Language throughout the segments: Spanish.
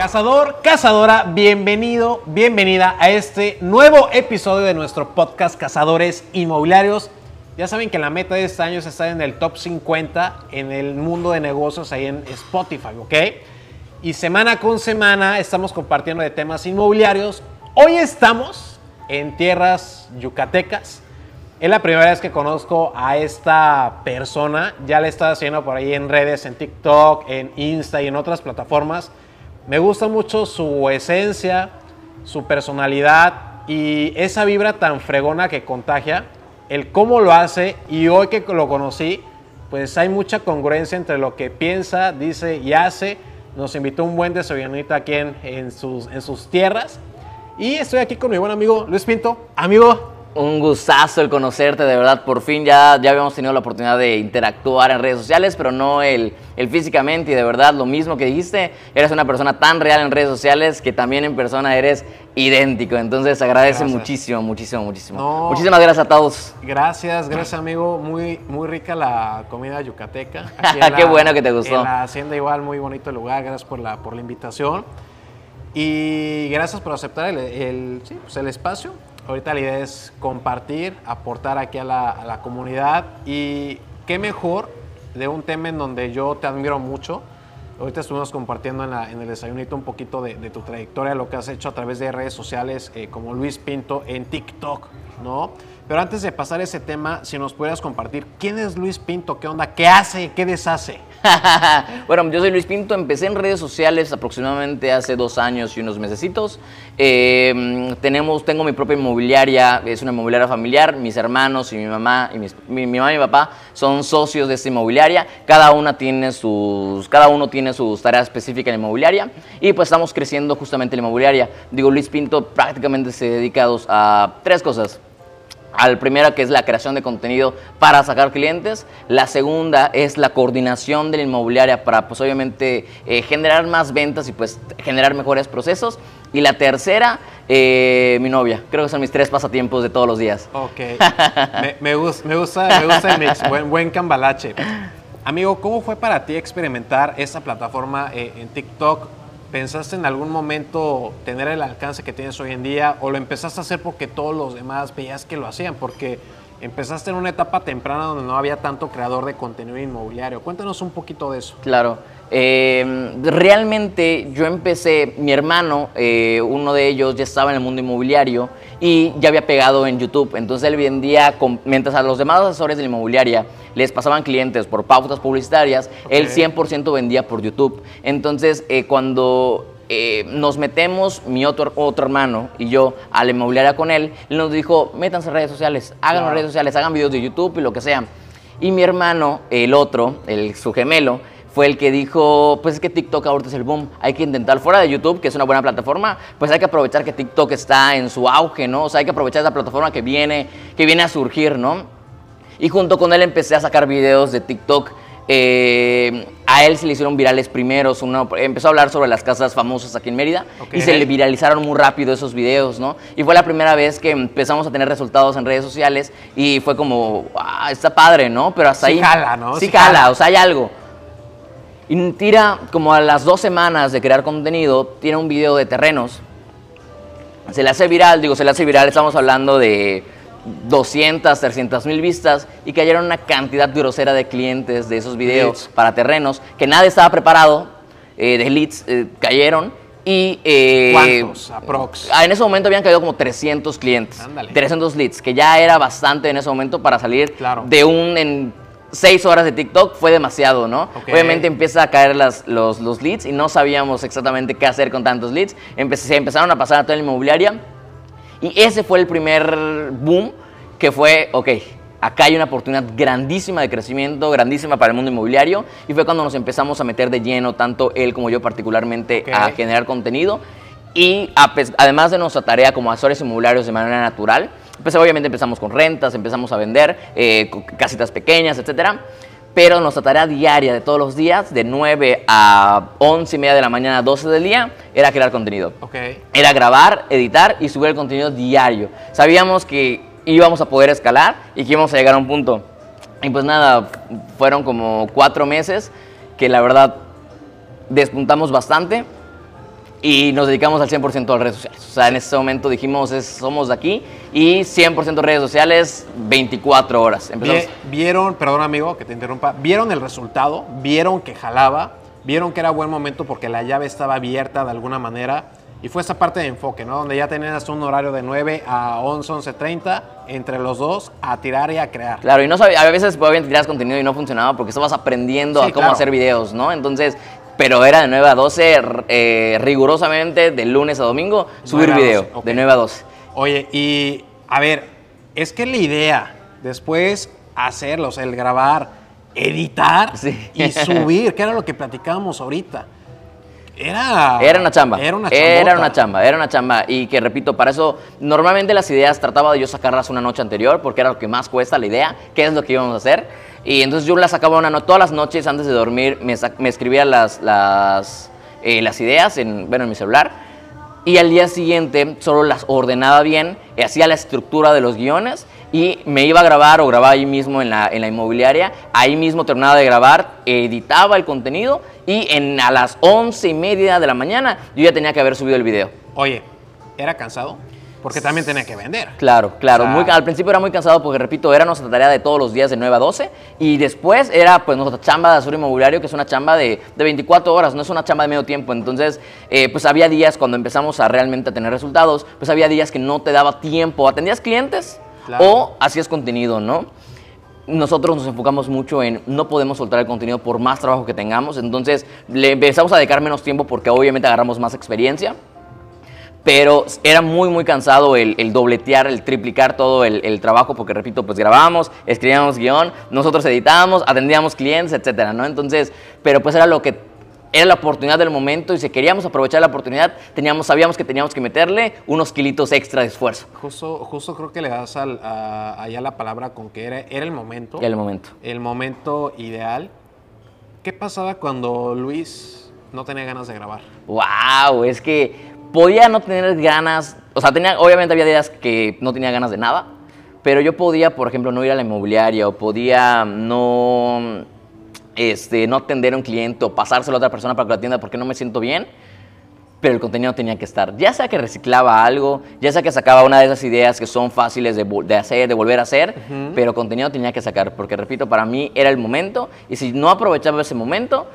Cazador, cazadora, bienvenido, bienvenida a este nuevo episodio de nuestro podcast Cazadores Inmobiliarios. Ya saben que la meta de este año es estar en el top 50 en el mundo de negocios ahí en Spotify, ¿ok? Y semana con semana estamos compartiendo de temas inmobiliarios. Hoy estamos en tierras yucatecas. Es la primera vez que conozco a esta persona. Ya le he haciendo por ahí en redes, en TikTok, en Insta y en otras plataformas. Me gusta mucho su esencia, su personalidad y esa vibra tan fregona que contagia, el cómo lo hace y hoy que lo conocí, pues hay mucha congruencia entre lo que piensa, dice y hace. Nos invitó un buen desayunito aquí en, en, sus, en sus tierras. Y estoy aquí con mi buen amigo Luis Pinto. Amigo, un gustazo el conocerte, de verdad. Por fin ya, ya habíamos tenido la oportunidad de interactuar en redes sociales, pero no el, el físicamente. Y de verdad, lo mismo que dijiste, eres una persona tan real en redes sociales que también en persona eres idéntico. Entonces agradece muchísimo, muchísimo, muchísimo. Muchísimas gracias a todos. Gracias, gracias amigo. Muy, muy rica la comida yucateca. Qué bueno que te gustó. En la hacienda igual, muy bonito el lugar. Gracias por la, por la invitación. Y gracias por aceptar el, el, sí, pues el espacio Ahorita la idea es compartir, aportar aquí a la, comunidad y qué mejor de un tema en donde yo te admiro mucho. Ahorita estuvimos compartiendo en, el desayunito un poquito de, tu trayectoria, lo que has hecho a través de redes sociales eh, como Luis Pinto en TikTok, ¿no? Pero antes de pasar ese tema, si nos pudieras compartir, ¿quién es Luis Pinto? ¿Qué onda? ¿Qué hace? ¿Qué deshace? bueno, yo soy Luis Pinto, empecé en redes sociales aproximadamente hace dos años y unos mesecitos. Eh, tenemos, tengo mi propia inmobiliaria, es una inmobiliaria familiar, mis hermanos y mi mamá y mi, mamá y mi papá son socios de esta inmobiliaria, cada, una tiene sus, cada uno tiene sus tareas específicas en la inmobiliaria y pues estamos creciendo justamente en la inmobiliaria. Digo, Luis Pinto prácticamente se dedica a tres cosas al primero que es la creación de contenido para sacar clientes, la segunda es la coordinación de la inmobiliaria para pues obviamente eh, generar más ventas y pues generar mejores procesos y la tercera eh, mi novia, creo que son mis tres pasatiempos de todos los días. Ok, me, gusta, me, gusta, el mix, buen, buen cambalache. Amigo, ¿cómo fue para ti experimentar esta plataforma eh, en TikTok? ¿Pensaste en algún momento tener el alcance que tienes hoy en día o lo empezaste a hacer porque todos los demás veías que lo hacían? Porque empezaste en una etapa temprana donde no había tanto creador de contenido inmobiliario. Cuéntanos un poquito de eso. Claro. Eh, realmente yo empecé, mi hermano, eh, uno de ellos ya estaba en el mundo inmobiliario y ya había pegado en YouTube. Entonces él vendía, mientras a los demás asesores de la inmobiliaria les pasaban clientes por pautas publicitarias, él 100% vendía por YouTube. Entonces eh, cuando nos metemos, mi otro, otro hermano y yo, a la inmobiliaria con él, él nos dijo, métanse en redes sociales, hagan redes sociales, hagan videos de YouTube y lo que sea. Y mi hermano, el otro, el, su gemelo, fue el que dijo, pues es que TikTok ahorita es el boom, hay que intentar fuera de YouTube, que es una buena plataforma, pues hay que aprovechar que TikTok está en su auge, ¿no? O sea, hay que aprovechar esa plataforma que viene, que viene a surgir, ¿no? Y junto con él empecé a sacar videos de TikTok. Eh, a él se le hicieron virales primeros, uno, empezó a hablar sobre las casas famosas aquí en Mérida y se le viralizaron muy rápido esos videos, ¿no? Y fue la primera vez que empezamos a tener resultados en redes sociales y fue como, ah, está padre, ¿no? Pero hasta sí ahí... Jala, ¿no? Sí, jala, o sea, hay algo. Y tira como a las dos semanas de crear contenido, tiene un video de terrenos. Se le hace viral, digo, se le hace viral, estamos hablando de 200, 300 mil vistas y cayeron una cantidad grosera de clientes de esos videos para terrenos que nadie estaba preparado, eh, de leads, eh, cayeron. Y, eh, ¿Cuántos? Aprox. Ah, en ese momento habían caído como 300 clientes. 300 leads, que ya era bastante en ese momento para salir de un seis horas de TikTok fue demasiado, ¿no? Obviamente empieza a caer las, los, los, leads y no sabíamos exactamente qué hacer con tantos leads. se empezaron a pasar a toda la inmobiliaria y ese fue el primer boom que fue, ok, acá hay una oportunidad grandísima de crecimiento, grandísima para el mundo inmobiliario y fue cuando nos empezamos a meter de lleno, tanto él como yo particularmente, a generar contenido. Y además de nuestra tarea como asesores inmobiliarios de manera natural, pues obviamente empezamos con rentas, empezamos a vender eh, casitas pequeñas, etcétera. Pero nuestra tarea diaria de todos los días, de 9 a 11 y media de la mañana, 12 del día, era crear contenido. Okay. Era grabar, editar y subir el contenido diario. Sabíamos que íbamos a poder escalar y que íbamos a llegar a un punto. Y pues nada, fueron como cuatro meses que la verdad despuntamos bastante y nos dedicamos al 100% a las redes sociales. O sea, en ese momento dijimos, es, somos de aquí y 100% redes sociales, 24 horas. Empezamos. Vieron, perdón amigo que te interrumpa, vieron el resultado, vieron que jalaba, vieron que era buen momento porque la llave estaba abierta de alguna manera. Y fue esa parte de enfoque, ¿no? Donde ya tenías un horario de 9 a 11, 11.30 entre los dos a tirar y a crear. Claro, y no sabía, a veces podían tirar contenido y no funcionaba porque estabas aprendiendo a cómo hacer videos, ¿no? Entonces, pero era de 9 a 12 eh, rigurosamente de lunes a domingo subir video, de 9 a 12. Oye, y a ver, es que la idea después hacerlos, el grabar, editar y subir, que era lo que platicábamos ahorita. Era, era una chamba. Era una Era una chamba, era una chamba. Y que repito, para eso, normalmente las ideas trataba de yo sacarlas una noche anterior, porque era lo que más cuesta la idea, qué es lo que íbamos a hacer. Y entonces yo las sacaba una noche, todas las noches antes de dormir, me, me escribía las, las, eh, las ideas en, bueno, en mi celular. Y al día siguiente solo las ordenaba bien, hacía la estructura de los guiones y me iba a grabar o grababa ahí mismo en la, en la inmobiliaria. Ahí mismo terminaba de grabar, editaba el contenido y en, a las once y media de la mañana yo ya tenía que haber subido el video. Oye, ¿era cansado? Porque también tenía que vender. Claro, claro. muy, al principio era muy cansado porque, repito, era nuestra tarea de todos los días de 9 a 12. Y después era pues nuestra chamba de Azur Inmobiliario, que es una chamba de, de 24 horas, no es una chamba de medio tiempo. Entonces, eh, pues había días cuando empezamos a realmente tener resultados, pues había días que no te daba tiempo. Atendías clientes, o hacías contenido, ¿no? Nosotros nos enfocamos mucho en no podemos soltar el contenido por más trabajo que tengamos, entonces le empezamos a dedicar menos tiempo porque obviamente agarramos más experiencia pero era muy, muy cansado el, dobletear, el triplicar todo el, trabajo, porque repito, pues grabábamos, escribíamos guion, nosotros editábamos, atendíamos clientes, etcétera, ¿no? Entonces, pero pues era lo que era la oportunidad del momento y si queríamos aprovechar la oportunidad, teníamos, sabíamos que teníamos que meterle unos kilitos extra de esfuerzo. Justo, justo creo que le das al, allá la palabra con que era, era el momento. el momento. El momento ideal. ¿Qué pasaba cuando Luis no tenía ganas de grabar? ¡Wow! Es que podía no tener ganas, o sea, tenía, obviamente había días que no tenía ganas de nada, pero yo podía, por ejemplo, no ir a la inmobiliaria o podía no este, no atender a un cliente o pasárselo a otra persona para que lo atienda porque no me siento bien, pero el contenido tenía que estar. Ya sea que reciclaba algo, ya sea que sacaba una de esas ideas que son fáciles de, hacer, de volver a hacer, pero contenido tenía que sacar, porque repito, para mí era el momento y si no aprovechaba ese momento,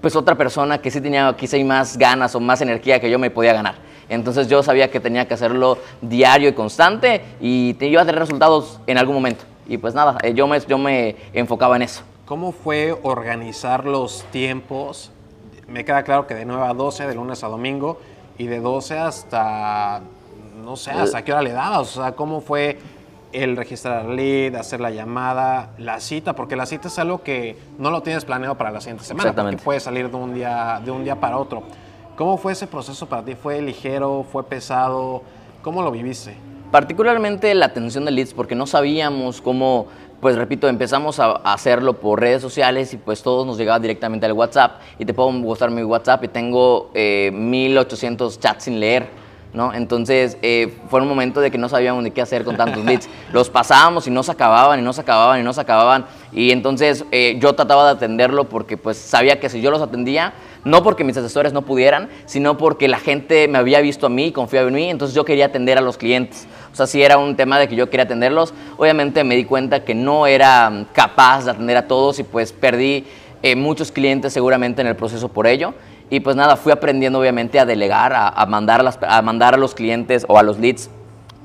pues otra persona que sí tenía quizá más ganas o más energía que yo me podía ganar. Entonces yo sabía que tenía que hacerlo diario y constante y iba a tener resultados en algún momento. Y pues nada, eh, yo me, yo me enfocaba en eso. ¿Cómo fue organizar los tiempos? Me queda claro que de 9 a 12, de lunes a domingo, y de 12 hasta, no sé, hasta qué hora le dabas. O sea, ¿cómo fue el registrar lead, hacer la llamada, la cita? Porque la cita es algo que no lo tienes planeado para la siguiente semana, porque puede salir de un, día, de un día para otro. ¿Cómo fue ese proceso para ti? ¿Fue ligero? ¿Fue pesado? ¿Cómo lo viviste? Particularmente la atención de leads, porque no sabíamos cómo pues repito, empezamos a hacerlo por redes sociales y pues todos nos llegaba directamente al WhatsApp y te puedo mostrar mi WhatsApp y tengo 1800 eh, chats sin leer, ¿no? Entonces eh, fue un momento de que no sabíamos ni qué hacer con tantos leads. Los pasábamos y no se acababan y no se acababan y no se acababan y entonces eh, yo trataba de atenderlo porque pues sabía que si yo los atendía no porque mis asesores no pudieran, sino porque la gente me había visto a mí, confiaba en mí, entonces yo quería atender a los clientes. O sea, si era un tema de que yo quería atenderlos, obviamente me di cuenta que no era mm, capaz de atender a todos y pues perdí eh, muchos clientes seguramente en el proceso por ello. Y pues nada, fui aprendiendo obviamente a delegar, a, mandar, a mandar a los clientes o a los leads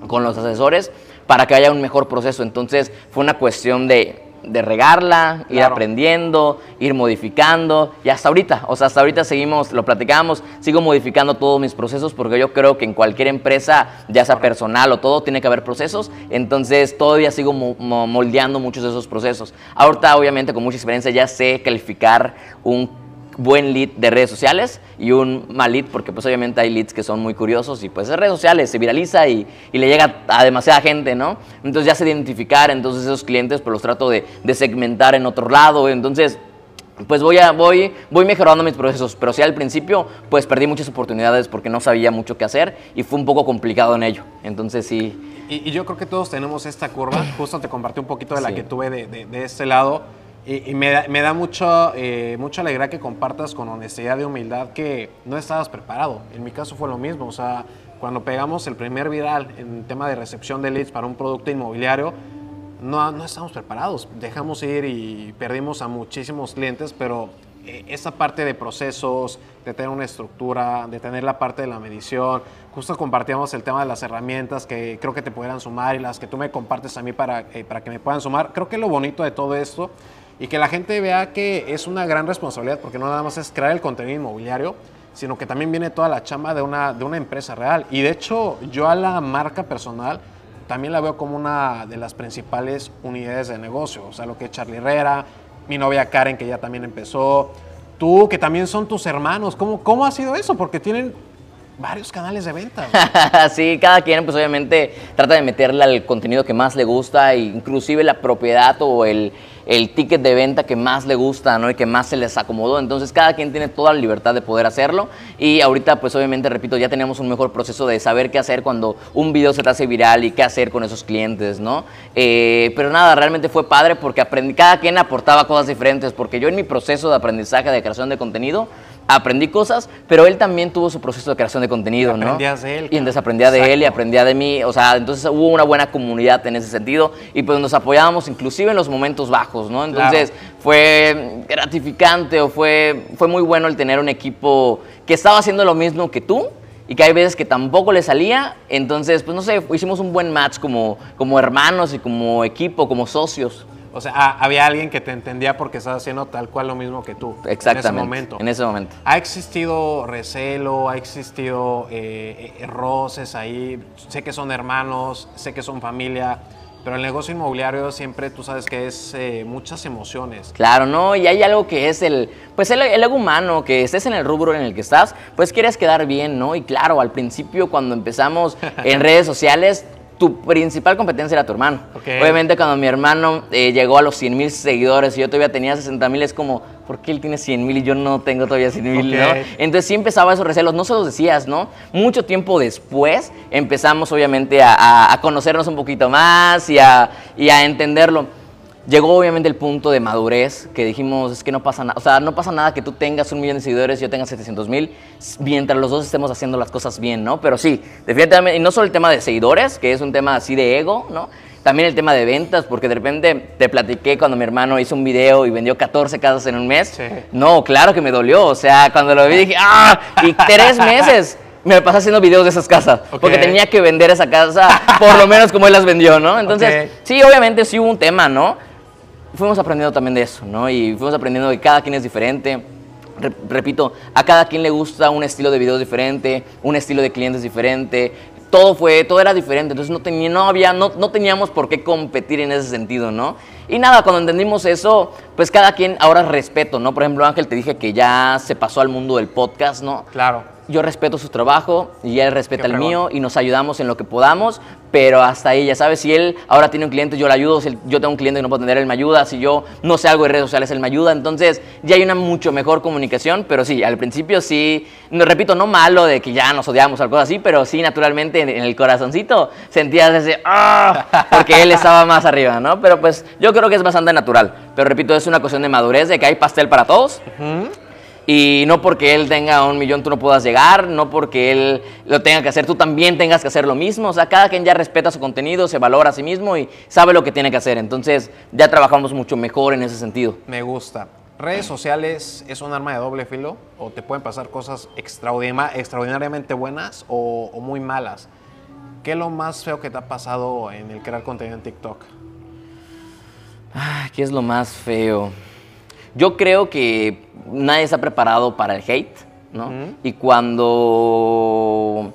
con los asesores para que haya un mejor proceso. Entonces fue una cuestión de de regarla, ir aprendiendo, ir modificando y hasta ahorita, o sea, hasta ahorita seguimos, lo platicamos, sigo modificando todos mis procesos porque yo creo que en cualquier empresa, ya sea personal o todo, tiene que haber procesos, entonces todavía sigo moldeando muchos de esos procesos. Ahorita obviamente con mucha experiencia ya sé calificar un buen lead de redes sociales y un mal lead, porque pues obviamente hay leads que son muy curiosos y pues en redes sociales se viraliza y, le llega a demasiada gente, ¿no? Entonces ya sé identificar, entonces esos clientes pues los trato de, segmentar en otro lado, entonces pues voy, a, voy, voy mejorando mis procesos, pero sí al principio pues perdí muchas oportunidades porque no sabía mucho qué hacer y fue un poco complicado en ello, entonces sí. Y, yo creo que todos tenemos esta curva, justo te compartí un poquito de la que tuve de, de, de este lado, Y, y me, da, me da mucho, eh, mucha alegría que compartas con honestidad y humildad que no estabas preparado. En mi caso fue lo mismo. O sea, cuando pegamos el primer viral en tema de recepción de leads para un producto inmobiliario, no, no estamos preparados. Dejamos ir y perdimos a muchísimos clientes, pero eh, esa parte de procesos, de tener una estructura, de tener la parte de la medición, justo compartíamos el tema de las herramientas que creo que te pudieran sumar y las que tú me compartes a mí para, eh, para que me puedan sumar. Creo que lo bonito de todo esto y que la gente vea que es una gran responsabilidad, porque no nada más es crear el contenido inmobiliario, sino que también viene toda la chamba de una, de una empresa real. Y de hecho, yo a la marca personal también la veo como una de las principales unidades de negocio. O sea, lo que es Charlie Herrera, mi novia Karen, que ya también empezó, tú, que también son tus hermanos. ¿Cómo, cómo ha sido eso? Porque tienen varios canales de venta. sí, cada quien pues obviamente trata de meterle al contenido que más le gusta, inclusive la propiedad o el, el ticket de venta que más le gusta, ¿no? Y que más se les acomodó. Entonces, cada quien tiene toda la libertad de poder hacerlo. Y ahorita, pues obviamente, repito, ya tenemos un mejor proceso de saber qué hacer cuando un video se te hace viral y qué hacer con esos clientes, ¿no? Eh, pero nada, realmente fue padre porque aprendí, cada quien aportaba cosas diferentes, porque yo en mi proceso de aprendizaje de creación de contenido, aprendí cosas, pero él también tuvo su proceso de creación de contenido, ¿no? Aprendías de él. Y entonces aprendía de él y aprendía de mí, o sea, entonces hubo una buena comunidad en ese sentido y pues nos apoyábamos inclusive en los momentos bajos, ¿no? Entonces fue gratificante o fue, fue muy bueno el tener un equipo que estaba haciendo lo mismo que tú, y que hay veces que tampoco le salía. Entonces, pues no sé, hicimos un buen match como, como hermanos y como equipo, como socios. O sea, ah, había alguien que te entendía porque estaba haciendo tal cual lo mismo que tú. Exactamente. En ese momento. En ese momento. Ha existido recelo, ha existido eh, eh, roces ahí. Sé que son hermanos, sé que son familia. Pero el negocio inmobiliario siempre tú sabes que es eh, muchas emociones. Claro, ¿no? Y hay algo que es el, pues el, el, ego humano, que estés en el rubro en el que estás, pues quieres quedar bien, ¿no? Y claro, al principio cuando empezamos en redes sociales, tu principal competencia era tu hermano. Okay. Obviamente cuando mi hermano eh, llegó a los 100 mil seguidores y yo todavía tenía 60 mil, es como, ¿por qué él tiene 100 mil y yo no tengo todavía 100 mil? Okay. ¿no? Entonces sí empezaba esos recelos, no se los decías, ¿no? Mucho tiempo después empezamos obviamente a, a, a conocernos un poquito más y a, y a entenderlo. Llegó obviamente el punto de madurez que dijimos, es que no pasa nada, o sea, no pasa nada que tú tengas un millón de seguidores y yo tenga 700 mil, mientras los dos estemos haciendo las cosas bien, ¿no? Pero sí, definitivamente, y no solo el tema de seguidores, que es un tema así de ego, ¿no? También el tema de ventas, porque de repente te platiqué cuando mi hermano hizo un video y vendió 14 casas en un mes. Sí. No, claro que me dolió, o sea, cuando lo vi dije, ¡ah! Y tres meses me pasé haciendo videos de esas casas, Okay. porque tenía que vender esa casa por lo menos como él las vendió, ¿no? Entonces, Okay. sí, obviamente sí hubo un tema, ¿no? Fuimos aprendiendo también de eso, ¿no? Y fuimos aprendiendo que cada quien es diferente. Re- repito, a cada quien le gusta un estilo de videos diferente, un estilo de clientes diferente. Todo fue, todo era diferente, entonces no, tenía, no, había, no, no teníamos por qué competir en ese sentido, ¿no? Y nada, cuando entendimos eso, pues cada quien ahora respeto, ¿no? Por ejemplo, Ángel te dije que ya se pasó al mundo del podcast, ¿no? Claro. Yo respeto su trabajo y él respeta el mío y nos ayudamos en lo que podamos, pero hasta ahí, ya sabes, si él ahora tiene un cliente, yo le ayudo, si yo tengo un cliente que no puedo atender, él me ayuda, si yo no sé algo de redes sociales, él me ayuda, entonces ya hay una mucho mejor comunicación, pero sí, al principio sí, no, repito, no malo de que ya nos odiamos o algo así, pero sí, naturalmente en, en el corazoncito sentías ese, ¡ah! porque él estaba más arriba, ¿no? Pero pues yo creo que es bastante natural, pero repito, es una cuestión de madurez, de que hay pastel para todos, y no porque él tenga un millón tú no puedas llegar, no porque él lo tenga que hacer, tú también tengas que hacer lo mismo. O sea, cada quien ya respeta su contenido, se valora a sí mismo y sabe lo que tiene que hacer. Entonces ya trabajamos mucho mejor en ese sentido. Me gusta. ¿Redes sociales es un arma de doble filo? ¿O te pueden pasar cosas extraordinariamente buenas o, o muy malas? ¿Qué es lo más feo que te ha pasado en el crear contenido en TikTok? Ay, ¿Qué es lo más feo? Yo creo que nadie está preparado para el hate, ¿no? Y cuando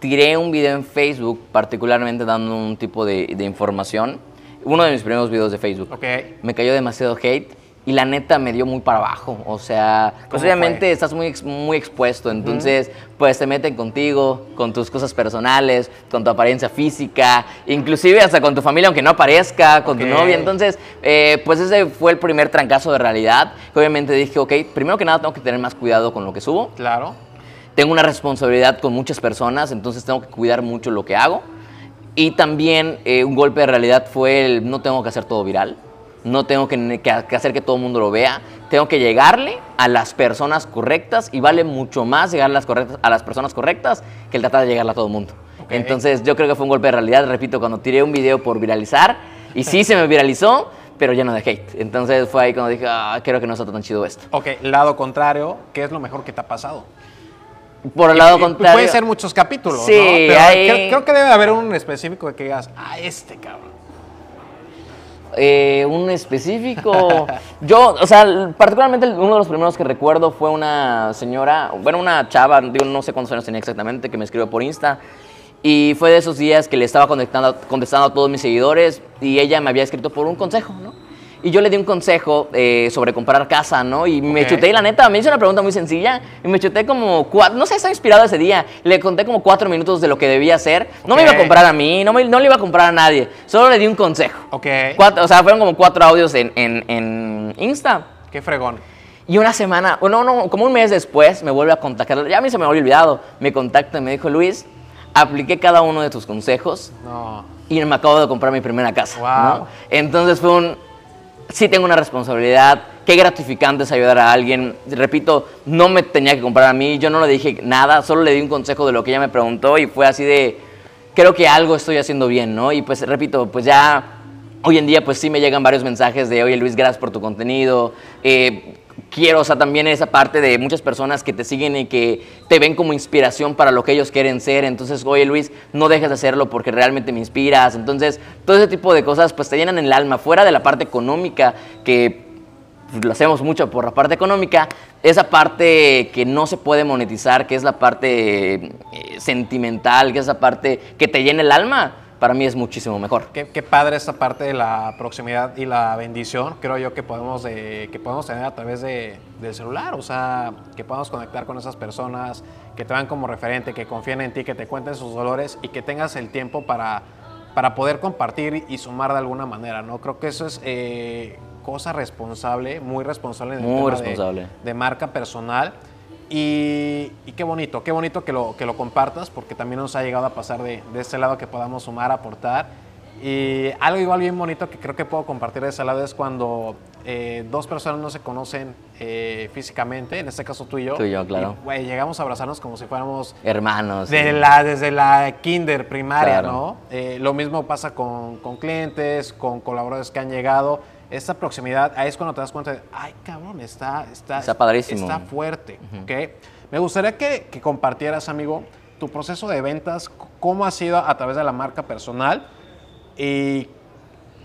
tiré un video en Facebook, particularmente dando un tipo de, de información, uno de mis primeros videos de Facebook, Ok. me cayó demasiado hate y la neta me dio muy para abajo. O sea, pues ¿Cómo obviamente fue? estás muy, muy expuesto, entonces pues te meten contigo, con tus cosas personales, con tu apariencia física, inclusive hasta con tu familia, aunque no aparezca, con Ok. tu novia. Entonces, eh, pues ese fue el primer trancazo de realidad. Obviamente dije, ok, primero que nada tengo que tener más cuidado con lo que subo. Claro. Tengo una responsabilidad con muchas personas, entonces tengo que cuidar mucho lo que hago. Y también eh, un golpe de realidad fue el no tengo que hacer todo viral. No tengo que, que hacer que todo el mundo lo vea, tengo que llegarle a las personas correctas y vale mucho más llegar a las, correctas, a las personas correctas que el tratar de llegarle a todo el mundo. Entonces yo creo que fue un golpe de realidad, repito, cuando tiré un video por viralizar y sí se me viralizó, pero lleno de hate. Entonces fue ahí cuando dije, ah, creo que no está tan chido esto. Ok, lado contrario, ¿qué es lo mejor que te ha pasado? Por el lado contrario. Puede ser muchos capítulos, sí, ¿no? Pero hay... creo, creo, que debe haber un específico que digas, ah, este cabrón. Eh, un específico. Yo, o sea, particularmente uno de los primeros que recuerdo fue una señora, bueno, una chava, digo, no sé cuántos años tenía exactamente, que me escribió por Insta. Y fue de esos días que le estaba contestando, contestando a todos mis seguidores y ella me había escrito por un consejo, ¿no? Y yo le di un consejo eh, sobre comprar casa, ¿no? Y me chuté, y la neta, me hizo una pregunta muy sencilla. Y me chuté como cuatro, no sé, estaba inspirado ese día. Le conté como cuatro minutos de lo que debía hacer. No me iba a comprar a mí, no, me, no le iba a comprar a nadie. Solo le di un consejo. Ok. Cuatro, o sea, fueron como cuatro audios en, en, en Insta. Qué fregón. Y una semana, no, no, como un mes después me vuelve a contactar. Ya a mí se me había olvidado. Me contacta y me dijo, Luis, apliqué cada uno de tus consejos. No. Y me acabo de comprar mi primera casa. Wow. ¿no? Entonces fue un sí tengo una responsabilidad, qué gratificante es ayudar a alguien. Repito, no me tenía que comprar a mí, yo no le dije nada, solo le di un consejo de lo que ella me preguntó y fue así de, creo que algo estoy haciendo bien, ¿no? Y pues repito, pues ya hoy en día pues sí me llegan varios mensajes de, oye Luis, gracias por tu contenido. Eh, quiero, o sea, también esa parte de muchas personas que te siguen y que te ven como inspiración para lo que ellos quieren ser. Entonces, oye Luis, no dejes de hacerlo porque realmente me inspiras. Entonces, todo ese tipo de cosas pues te llenan el alma. Fuera de la parte económica, que pues, lo hacemos mucho por la parte económica, esa parte que no se puede monetizar, que es la parte eh, sentimental, que es la parte que te llena el alma para mí es muchísimo mejor. Qué, qué, padre esta parte de la proximidad y la bendición, creo yo que podemos, de, que podemos tener a través de, del celular, o sea, que podamos conectar con esas personas, que te vean como referente, que confíen en ti, que te cuenten sus dolores y que tengas el tiempo para, para poder compartir y sumar de alguna manera, ¿no? Creo que eso es eh, cosa responsable, muy responsable en el muy tema responsable. De, de marca personal. Y, qué bonito, qué bonito que lo, que lo compartas, porque también nos ha llegado a pasar de, de este lado que podamos sumar, aportar. Y algo igual bien bonito que creo que puedo compartir de ese lado es cuando eh, dos personas no se conocen eh, físicamente, en este caso tú y yo. Tú y yo, claro. Y, wey, llegamos a abrazarnos como si fuéramos hermanos. De sí. la, desde la kinder primaria, Claro. ¿no? Eh, lo mismo pasa con, con clientes, con colaboradores que han llegado. Esta proximidad, ahí es cuando te das cuenta de, ay, cabrón, está, está, Está padrísimo. Está fuerte, ¿ok? Me gustaría que, que compartieras, amigo, tu proceso de ventas, cómo ha sido a través de la marca personal y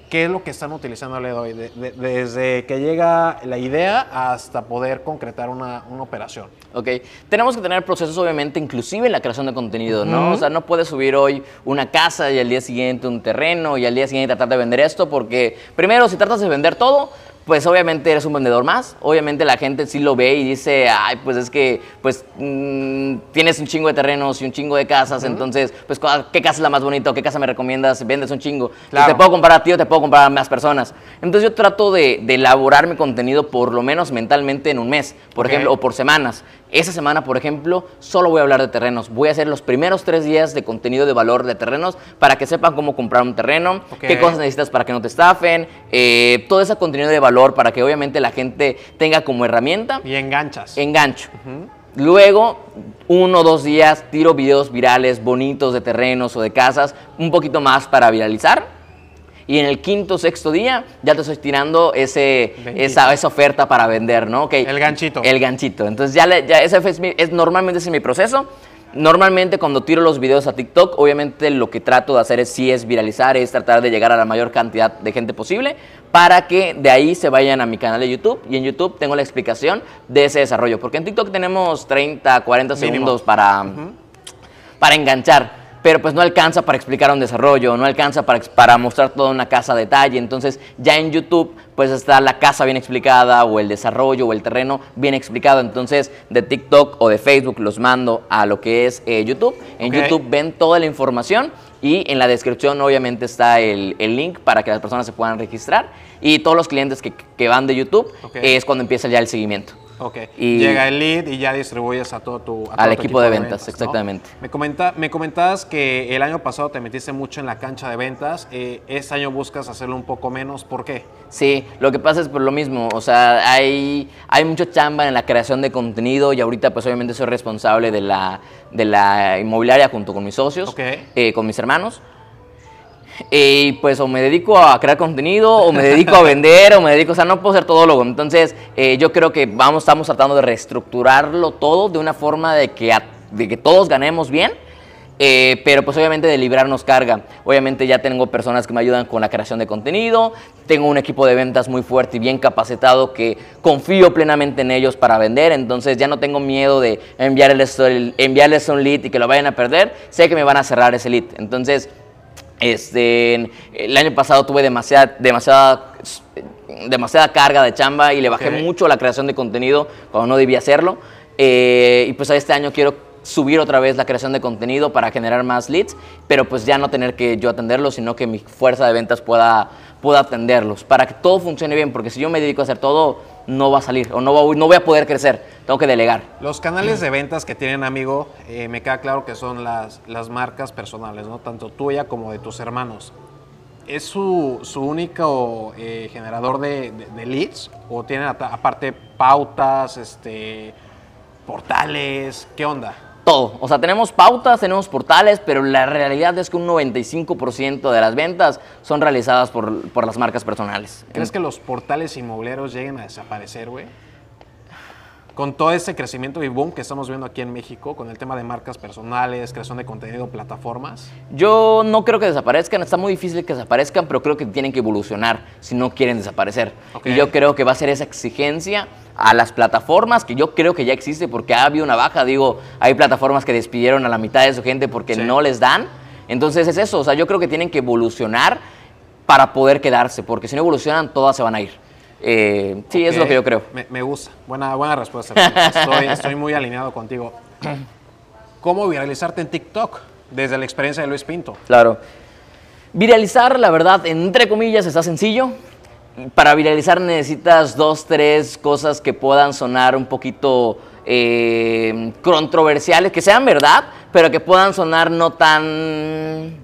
qué es lo que están utilizando día de hoy, de- de- desde que llega la idea hasta poder concretar una, una operación. Ok, tenemos que tener procesos obviamente inclusive en la creación de contenido, ¿no? O sea, no puedes subir hoy una casa y al día siguiente un terreno y al día siguiente tratar de vender esto porque primero si tratas de vender todo, pues obviamente eres un vendedor más, obviamente la gente sí lo ve y dice, ay, pues es que pues mm, tienes un chingo de terrenos y un chingo de casas, entonces, pues ¿cuál- ¿qué casa es la más bonita? ¿Qué casa me recomiendas? Vendes un chingo. Claro. te puedo comprar a ti o te puedo comprar a más personas. Entonces yo trato de, de elaborar mi contenido por lo menos mentalmente en un mes, por ejemplo, o por semanas. Esa semana, por ejemplo, solo voy a hablar de terrenos. Voy a hacer los primeros tres días de contenido de valor de terrenos para que sepan cómo comprar un terreno, qué cosas necesitas para que no te estafen, eh, todo ese contenido de valor para que obviamente la gente tenga como herramienta Y enganchas. engancho. Luego, uno o dos días, tiro videos virales bonitos de terrenos o de casas, un poquito más para viralizar. Y en el quinto, sexto día, ya te estoy tirando ese, esa, esa oferta para vender, ¿no? Ok. El ganchito. El ganchito. Entonces, ya, le- ya ese es, mi- es normalmente ese es mi proceso. Normalmente cuando tiro los videos a TikTok, obviamente lo que trato de hacer es sí es viralizar, es tratar de llegar a la mayor cantidad de gente posible para que de ahí se vayan a mi canal de YouTube y en YouTube tengo la explicación de ese desarrollo, porque en TikTok tenemos 30, 40 Mínimo. segundos para, para enganchar. Pero pues no alcanza para explicar un desarrollo, no alcanza para, para mostrar toda una casa a detalle. Entonces ya en YouTube pues está la casa bien explicada o el desarrollo o el terreno bien explicado. Entonces de TikTok o de Facebook los mando a lo que es eh, YouTube. En. YouTube ven toda la información y en la descripción obviamente está el, el link para que las personas se puedan registrar. Y todos los clientes que, que van de YouTube es cuando empieza ya el seguimiento. Ok. Y- Llega el lead y ya distribuyes a todo tu. a todo Al tu equipo de ventas, exactamente. Me, comenta, me comentabas que el año pasado te metiste mucho en la cancha de ventas. eh, este año buscas hacerlo un poco menos. ¿Por qué? Sí, lo que pasa es por lo mismo, o sea, hay, hay mucha chamba en la creación de contenido y ahorita pues obviamente soy responsable de la, de la inmobiliaria junto con mis socios, Ok. eh, con mis hermanos. Y pues o me dedico a crear contenido, o me dedico a vender, o me dedico, o sea, no puedo ser todólogo. Entonces, eh, yo creo que vamos, estamos tratando de reestructurarlo todo de una forma de que, a- de que todos ganemos bien. eh, pero pues obviamente de librarnos carga. Obviamente ya tengo personas que me ayudan con la creación de contenido, tengo un equipo de ventas muy fuerte y bien capacitado que confío plenamente en ellos para vender, entonces ya no tengo miedo de enviarles, el- enviarles un lead y que lo vayan a perder, sé que me van a cerrar ese lead. Entonces, este, el año pasado tuve demasiada, demasiada, demasiada carga de chamba y le bajé mucho la creación de contenido cuando no debía hacerlo. Eh, y pues a este año quiero subir otra vez la creación de contenido para generar más leads, pero pues ya no tener que yo atenderlos, sino que mi fuerza de ventas pueda, pueda atenderlos, para que todo funcione bien, porque si yo me dedico a hacer todo, no va a salir, o no, va- no voy a poder crecer, tengo que delegar. Los canales de ventas que tienen, amigo, eh, me queda claro que son las, las marcas personales, ¿no? Tanto tuya como de tus hermanos. ¿Es su, su único eh, generador de, leads? ¿O tienen aparte pautas, este, portales? ¿Qué onda? Todo. O sea, tenemos pautas, tenemos portales, pero la realidad es que un 95% de las ventas son realizadas por, por las marcas personales. ¿Crees que los portales inmobiliarios lleguen a desaparecer, güey? Con todo este crecimiento y boom que estamos viendo aquí en México, con el tema de marcas personales, creación de contenido, plataformas. Yo no creo que desaparezcan, está muy difícil que desaparezcan, pero creo que tienen que evolucionar si no quieren desaparecer. Y yo creo que va a ser esa exigencia a las plataformas, que yo creo que ya existe porque ha habido una baja. Digo, hay plataformas que despidieron a la mitad de su gente porque Sí. no les dan. Entonces es eso, o sea, yo creo que tienen que evolucionar para poder quedarse, porque si no evolucionan, todas se van a ir. Eh, sí, es lo que yo creo. Me, me gusta. Buena, buena respuesta. estoy muy alineado contigo. ¿Cómo viralizarte en TikTok? Desde la experiencia de Luis Pinto. Claro. Viralizar, la verdad, entre comillas, está sencillo. Para viralizar necesitas dos, tres cosas que puedan sonar un poquito eh, controversiales, que sean verdad, pero que puedan sonar no tan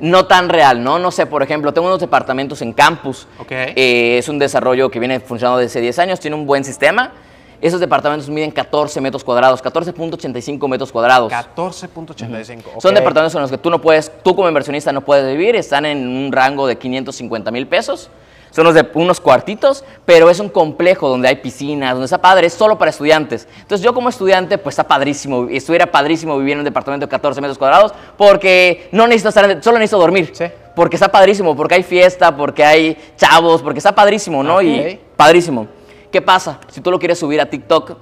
no tan real, ¿no? No sé, por ejemplo, tengo unos departamentos en campus. Ok. Eh, es un desarrollo que viene funcionando desde 10 años, tiene un buen sistema. Esos departamentos miden 14 metros cuadrados, 14.85 metros cuadrados. 14.85. ok. Son departamentos en los que tú no puedes, tú como inversionista no puedes vivir, están en un rango de 550 mil pesos. Son unos, de, unos cuartitos, pero es un complejo donde hay piscinas, donde está padre, es solo para estudiantes. Entonces yo como estudiante, pues está padrísimo, estuviera padrísimo vivir en un departamento de 14 metros cuadrados, porque no necesito estar, solo necesito dormir. Sí. Porque está padrísimo, porque hay fiesta, porque hay chavos, porque está padrísimo, ¿no? Ok. Y padrísimo. ¿Qué pasa? Si tú lo quieres subir a TikTok,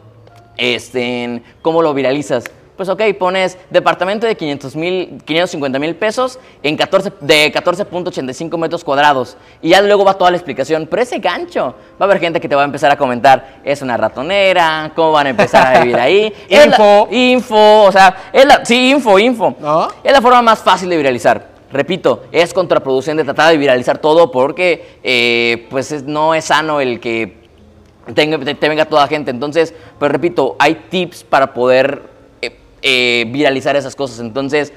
este, ¿cómo lo viralizas? Pues ok, pones departamento de 500 mil, 550 mil pesos en 14, de 14.85 metros cuadrados. Y ya luego va toda la explicación. Pero ese gancho, va a haber gente que te va a empezar a comentar, es una ratonera, cómo van a empezar a vivir ahí. La- Info. info, o sea, es la, sí, info, info. ¿No? Es la forma más fácil de viralizar. Repito, es contraproducente tratar de viralizar todo porque eh, pues es- no es sano el que tenga- te, te venga toda gente. Entonces, pues repito, hay tips para poder eh, viralizar esas cosas. Entonces,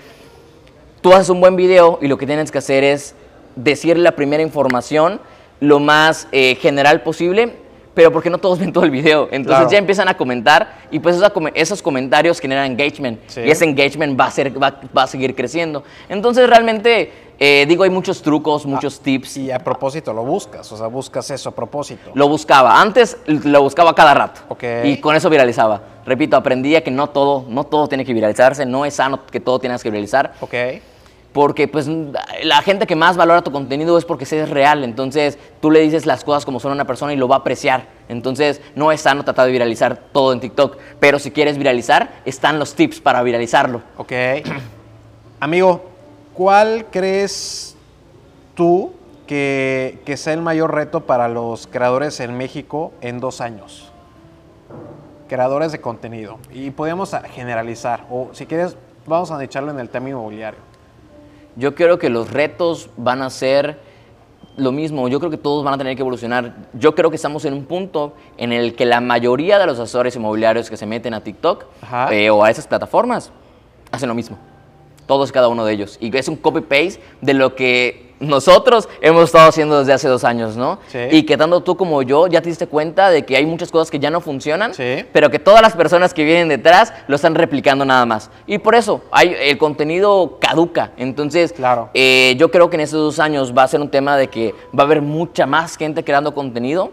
tú haces un buen video y lo que tienes que hacer es decir la primera información lo más eh, general posible, pero porque no todos ven todo el video. Entonces Claro. ya empiezan a comentar y pues come- esos comentarios generan engagement Sí. y ese engagement va a, ser, va, va a seguir creciendo. Entonces realmente, eh, digo, hay muchos trucos, muchos tips. Y a propósito, lo buscas. O sea, buscas eso a propósito. Lo buscaba. Antes lo buscaba cada rato. Y con eso viralizaba. Repito, aprendí a que no todo, no todo tiene que viralizarse. No es sano que todo tengas que viralizar. Ok. Porque pues la gente que más valora tu contenido es porque es real. Entonces tú le dices las cosas como son a una persona y lo va a apreciar. Entonces no es sano tratar de viralizar todo en TikTok. Pero si quieres viralizar, están los tips para viralizarlo. Ok. Amigo, ¿cuál crees tú que, que sea el mayor reto para los creadores en México en dos años? Creadores de contenido. Y podemos generalizar. O si quieres, vamos a echarlo en el tema inmobiliario. Yo creo que los retos van a ser lo mismo, yo creo que todos van a tener que evolucionar. Yo creo que estamos en un punto en el que la mayoría de los asesores inmobiliarios que se meten a TikTok eh, o a esas plataformas hacen lo mismo. Todos cada uno de ellos. Y es un copy-paste de lo que nosotros hemos estado haciendo desde hace dos años, ¿no? Sí. Y que tanto tú como yo ya te diste cuenta de que hay muchas cosas que ya no funcionan, Sí. pero que todas las personas que vienen detrás lo están replicando nada más. Y por eso hay, el contenido caduca. Entonces, Claro. eh, yo creo que en estos dos años va a ser un tema de que va a haber mucha más gente creando contenido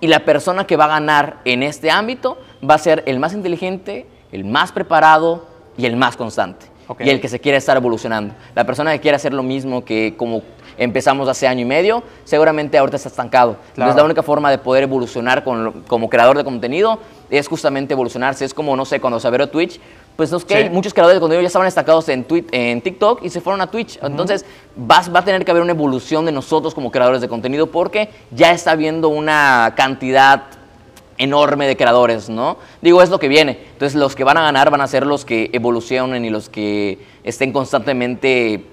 y la persona que va a ganar en este ámbito va a ser el más inteligente, el más preparado y el más constante. Y el que se quiere estar evolucionando. La persona que quiere hacer lo mismo que como empezamos hace año y medio, seguramente ahorita está estancado. Claro. Entonces la única forma de poder evolucionar con como creador de contenido es justamente evolucionarse. Es como, no sé, cuando se abrió Twitch, pues no es que Sí. muchos creadores de contenido ya estaban estancados en, Twit- en TikTok y se fueron a Twitch. Entonces vas- va a tener que haber una evolución de nosotros como creadores de contenido porque ya está habiendo una cantidad enorme de creadores, ¿no? Digo, es lo que viene. Entonces, los que van a ganar van a ser los que evolucionen y los que estén constantemente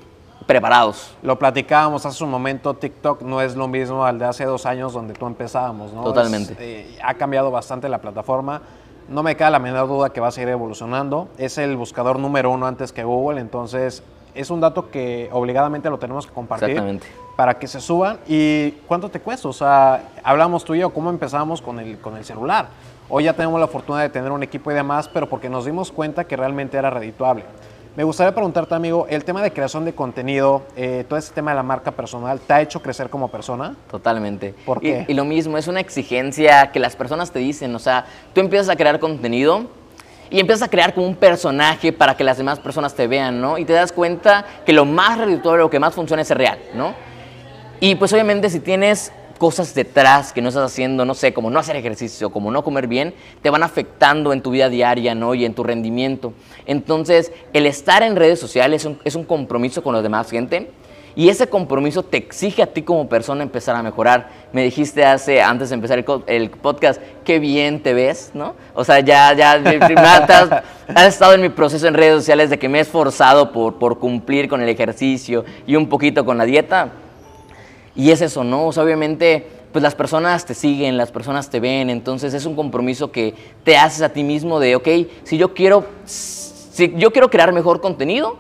preparados. Lo platicábamos hace un momento, TikTok no es lo mismo al de hace dos años donde tú empezábamos, ¿no? Totalmente. Es, eh, ha cambiado bastante la plataforma. No me queda la menor duda que va a seguir evolucionando. Es el buscador número uno antes que Google, entonces es un dato que obligadamente lo tenemos que compartir Exactamente. Para que se suban. ¿Y cuánto te cuesta? O sea, hablamos tú y yo, ¿cómo empezamos con el, con el celular? Hoy ya tenemos la fortuna de tener un equipo y demás, pero porque nos dimos cuenta que realmente era redituable. Me gustaría preguntarte, amigo, el tema de creación de contenido, eh, todo ese tema de la marca personal, ¿te ha hecho crecer como persona? Totalmente. ¿Por qué? Y, lo mismo, es una exigencia que las personas te dicen, o sea, tú empiezas a crear contenido y empiezas a crear como un personaje para que las demás personas te vean, ¿no? Y te das cuenta que lo más redituable, lo que más funciona es ser real, ¿no? Y pues obviamente si tienes cosas detrás que no estás haciendo, no sé, como no hacer ejercicio, como no comer bien, te van afectando en tu vida diaria, ¿no? Y en tu rendimiento. Entonces, el estar en redes sociales es un, es un compromiso con los demás gente. Y ese compromiso te exige a ti como persona empezar a mejorar. Me dijiste hace, antes de empezar el, el podcast, qué bien te ves, ¿no? O sea, ya, ya, has, has estado en mi proceso en redes sociales de que me he esforzado por, por cumplir con el ejercicio y un poquito con la dieta. Y es eso, ¿no? O sea, obviamente, pues las personas te siguen, las personas te ven, entonces es un compromiso que te haces a ti mismo de, ok, si yo quiero, si yo quiero crear mejor contenido,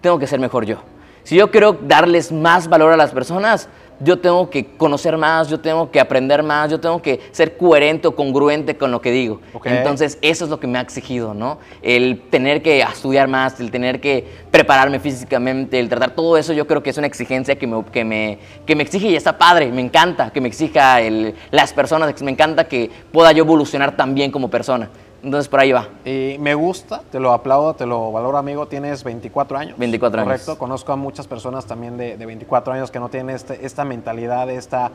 tengo que ser mejor yo. Si yo quiero darles más valor a las personas, yo tengo que conocer más, yo tengo que aprender más, yo tengo que ser coherente o congruente con lo que digo. Entonces, eso es lo que me ha exigido, ¿no? El tener que estudiar más, el tener que prepararme físicamente, el tratar todo eso, yo creo que es una exigencia que me, que me, que me exige y está padre, me encanta que me exija el- las personas, me encanta que pueda yo evolucionar también como persona. Entonces, por ahí va. Y me gusta, te lo aplaudo, te lo valoro, amigo. Tienes 24 años. 24 años. Correcto. Conozco a muchas personas también de, de 24 años que no tienen este- esta mentalidad, esta,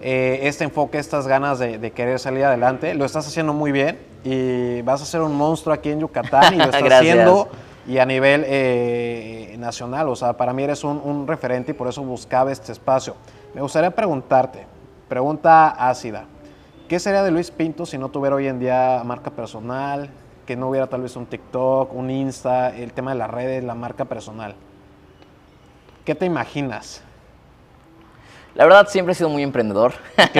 eh, este enfoque, estas ganas de, de querer salir adelante. Lo estás haciendo muy bien y vas a ser un monstruo aquí en Yucatán y lo estás haciendo y a nivel eh, nacional. O sea, para mí eres un, un referente y por eso buscaba este espacio. Me gustaría preguntarte, pregunta ácida. ¿Qué sería de Luis Pinto si no tuviera hoy en día marca personal? Que no hubiera tal vez un TikTok, un Insta, el tema de las redes, la marca personal. ¿Qué te imaginas? La verdad, siempre he sido muy emprendedor.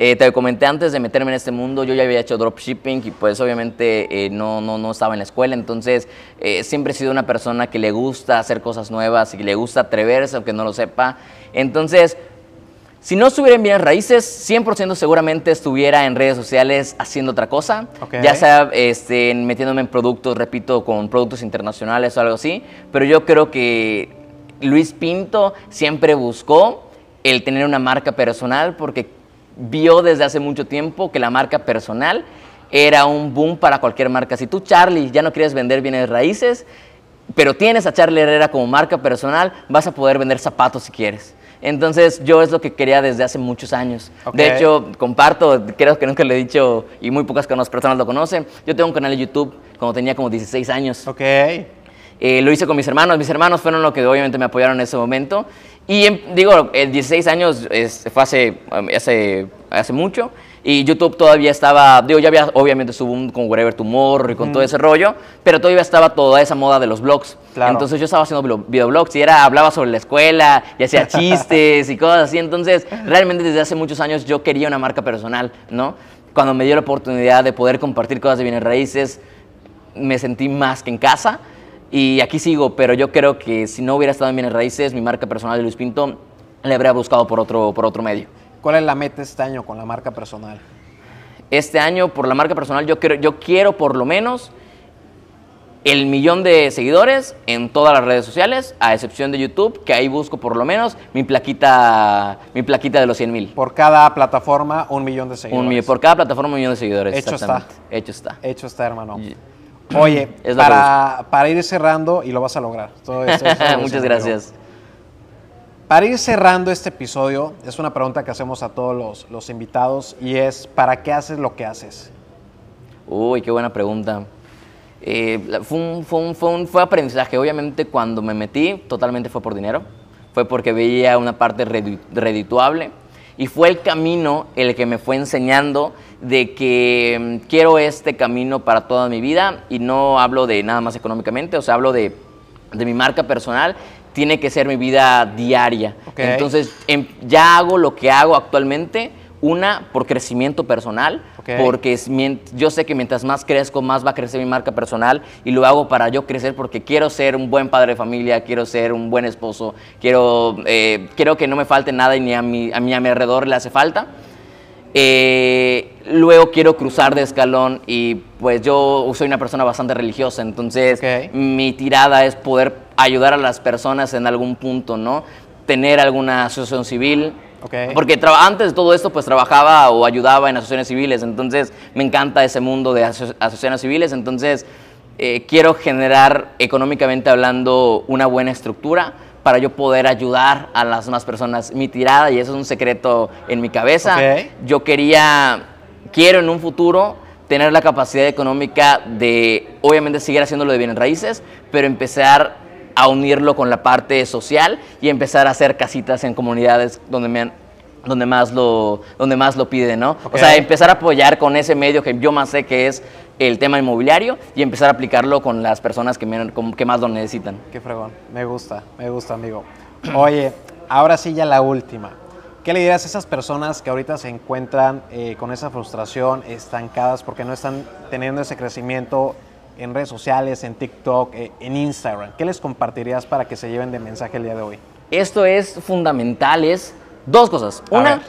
Eh, te comenté antes de meterme en este mundo, yo ya había hecho dropshipping y pues obviamente eh, no, no, no estaba en la escuela, entonces eh, siempre he sido una persona que le gusta hacer cosas nuevas y que le gusta atreverse aunque no lo sepa. Entonces, si no estuviera en bienes raíces, 100% seguramente estuviera en redes sociales haciendo otra cosa, Ok. ya sea este, metiéndome en productos, repito, con productos internacionales o algo así, pero yo creo que Luis Pinto siempre buscó el tener una marca personal porque vio desde hace mucho tiempo que la marca personal era un boom para cualquier marca. Si tú, Charlie, ya no quieres vender bienes raíces, pero tienes a Charlie Herrera como marca personal, vas a poder vender zapatos si quieres. Entonces, yo es lo que quería desde hace muchos años. De hecho, comparto, creo que nunca lo he dicho y muy pocas personas lo conocen. Yo tengo un canal de YouTube cuando tenía como 16 años. Ok. Eh, lo hice con mis hermanos. Mis hermanos fueron los que obviamente me apoyaron en ese momento. Y em, digo, el 16 años es- fue hace, um, hace, hace mucho. Y YouTube todavía estaba, digo, ya había obviamente su boom con Wherever Tomorrow y con todo ese rollo, pero todavía estaba toda esa moda de los blogs. Claro. Entonces yo estaba haciendo videoblogs y era, hablaba sobre la escuela y hacía chistes y cosas así. Entonces, realmente desde hace muchos años yo quería una marca personal, ¿no? Cuando me dio la oportunidad de poder compartir cosas de bienes raíces, me sentí más que en casa y aquí sigo, pero yo creo que si no hubiera estado en bienes raíces, mi marca personal de Luis Pinto le habría buscado por otro, por otro medio. ¿Cuál es la meta este año con la marca personal? Este año, por la marca personal, yo quiero, yo quiero por lo menos el millón de seguidores en todas las redes sociales, a excepción de YouTube, que ahí busco por lo menos mi plaquita, mi plaquita de los 100 mil. Por cada plataforma, un millón de seguidores. Un por cada plataforma un millón de seguidores. Hecho está. Hecho está. Hecho está, hermano. Oye, Es para, para ir cerrando, y lo vas a lograr. todo esto- esto lo Muchas gracias. amigo. Para ir cerrando este episodio, es una pregunta que hacemos a todos los, los invitados y es, ¿para qué haces lo que haces? Uy, qué buena pregunta. Eh, fue, un, fue, un- fue un- fue aprendizaje. Obviamente cuando me metí, totalmente fue por dinero. Fue porque veía una parte redituable. Y fue el camino el que me fue enseñando de que mm, quiero este camino para toda mi vida. Y no hablo de nada más económicamente, o sea, hablo de, de mi marca personal. Tiene que ser mi vida diaria. Ok. Entonces, em- ya hago lo que hago actualmente. Una, por crecimiento personal, Ok. porque es yo sé que mientras más crezco, más va a crecer mi marca personal y lo hago para yo crecer porque quiero ser un buen padre de familia, quiero ser un buen esposo, quiero, eh, quiero que no me falte nada y ni a mi, a mi, a mi alrededor le hace falta. Eh, luego quiero cruzar de escalón y pues yo soy una persona bastante religiosa, entonces mi tirada es poder ayudar a las personas en algún punto, ¿no? Tener alguna asociación civil. Porque antes de todo esto pues trabajaba o ayudaba en asociaciones civiles, entonces me encanta ese mundo de aso- asociaciones civiles, entonces eh, quiero generar económicamente hablando una buena estructura para yo poder ayudar a las más personas. Mi tirada, y eso es un secreto en mi cabeza, yo quería, quiero en un futuro tener la capacidad económica de, obviamente, seguir haciéndolo de bienes raíces, pero empezar a unirlo con la parte social y empezar a hacer casitas en comunidades donde me han- donde más lo donde más lo piden, ¿no? O sea, empezar a apoyar con ese medio que yo más sé que es el tema inmobiliario y empezar a aplicarlo con las personas que, me- que más lo necesitan. Qué fregón. Me gusta, me gusta, amigo. Oye, ahora sí ya la última. ¿Qué le dirías a esas personas que ahorita se encuentran eh, con esa frustración, estancadas, porque no están teniendo ese crecimiento en redes sociales, en TikTok, eh, en Instagram? ¿Qué les compartirías para que se lleven de mensaje el día de hoy? Esto es fundamental, es dos cosas. Una.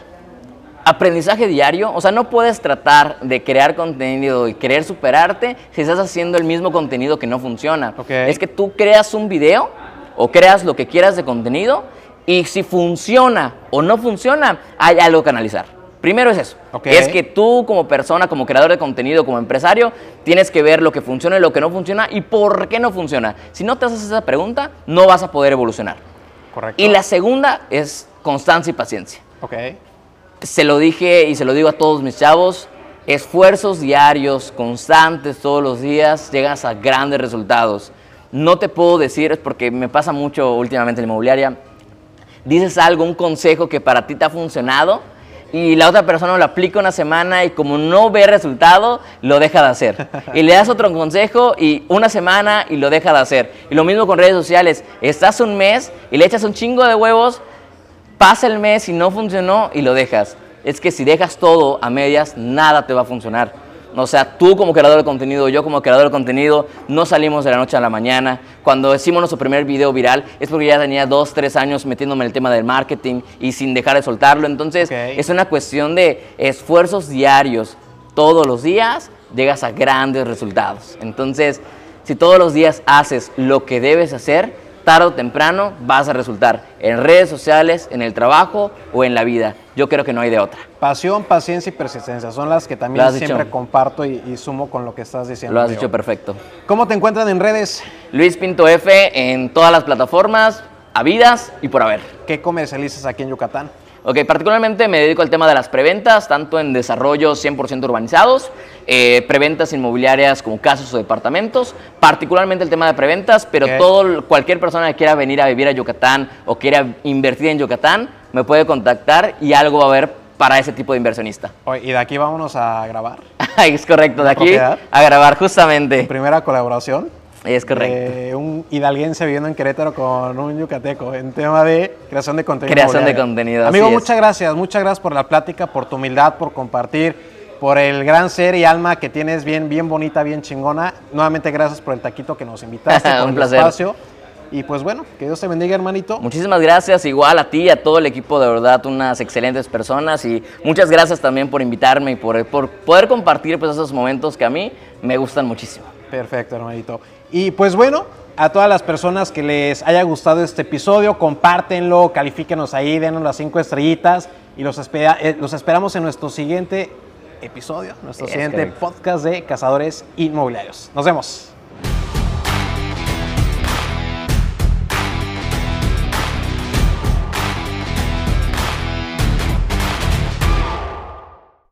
Aprendizaje diario. O sea, no puedes tratar de crear contenido y querer superarte si estás haciendo el mismo contenido que no funciona. Ok. Es que tú creas un video o creas lo que quieras de contenido y si funciona o no funciona, hay algo que analizar. Primero es eso. Ok. Es que tú como persona, como creador de contenido, como empresario, tienes que ver lo que funciona y lo que no funciona y por qué no funciona. Si no te haces esa pregunta, no vas a poder evolucionar. Correcto. Y la segunda es constancia y paciencia. Ok. Se lo dije y se lo digo a todos mis chavos, esfuerzos diarios, constantes todos los días, llegas a grandes resultados. No te puedo decir, es porque me pasa mucho últimamente en la inmobiliaria, dices algo, un consejo que para ti te ha funcionado y la otra persona lo aplica una semana y como no ve resultado, lo deja de hacer. Y le das otro consejo y una semana y lo deja de hacer. Y lo mismo con redes sociales, estás un mes y le echas un chingo de huevos, pasa el mes y no funcionó y lo dejas. Es que si dejas todo a medias, nada te va a funcionar. O sea, tú como creador de contenido, yo como creador de contenido, no salimos de la noche a la mañana. Cuando hicimos nuestro primer video viral es porque ya tenía dos, tres años metiéndome en el tema del marketing y sin dejar de soltarlo. Entonces, es una cuestión de esfuerzos diarios. Todos los días llegas a grandes resultados. Entonces, si todos los días haces lo que debes hacer, tarde o temprano vas a resultar en redes sociales, en el trabajo o en la vida. Yo creo que no hay de otra. Pasión, paciencia y persistencia son las que también dicho. siempre comparto y, y sumo con lo que estás diciendo. Lo has dicho perfecto. ¿Cómo te encuentran en redes? Luis Pinto F en todas las plataformas, habidas y por haber. ¿Qué comercializas aquí en Yucatán? Ok, particularmente me dedico al tema de las preventas, tanto en desarrollos 100% urbanizados, eh, preventas inmobiliarias como casas o departamentos, particularmente el tema de preventas, pero todo, cualquier persona que quiera venir a vivir a Yucatán o quiera invertir en Yucatán, me puede contactar y algo va a haber para ese tipo de inversionista. Oye, y de aquí vámonos a grabar. es correcto, de aquí ¿Propiedad? a grabar justamente. Primera colaboración. Es correcto. un hidalguense viviendo en Querétaro con un yucateco en tema de creación de contenido. Creación de contenido, Amigo, así es. muchas gracias, muchas gracias por la plática, por tu humildad, por compartir, por el gran ser y alma que tienes bien, bien bonita, bien chingona. Nuevamente gracias por el taquito que nos invitaste, por Un el placer. espacio. Y pues bueno, que Dios te bendiga, hermanito. Muchísimas gracias, igual a ti y a todo el equipo, de verdad, unas excelentes personas y muchas gracias también por invitarme y por, por poder compartir pues, esos momentos que a mí me gustan muchísimo. Perfecto, hermanito. Y pues bueno, a todas las personas que les haya gustado este episodio, compártenlo, califíquenos ahí, denos las cinco estrellitas y los, espera- eh, los esperamos en nuestro siguiente episodio, nuestro Es siguiente correcto. podcast de Cazadores Inmobiliarios. Nos vemos.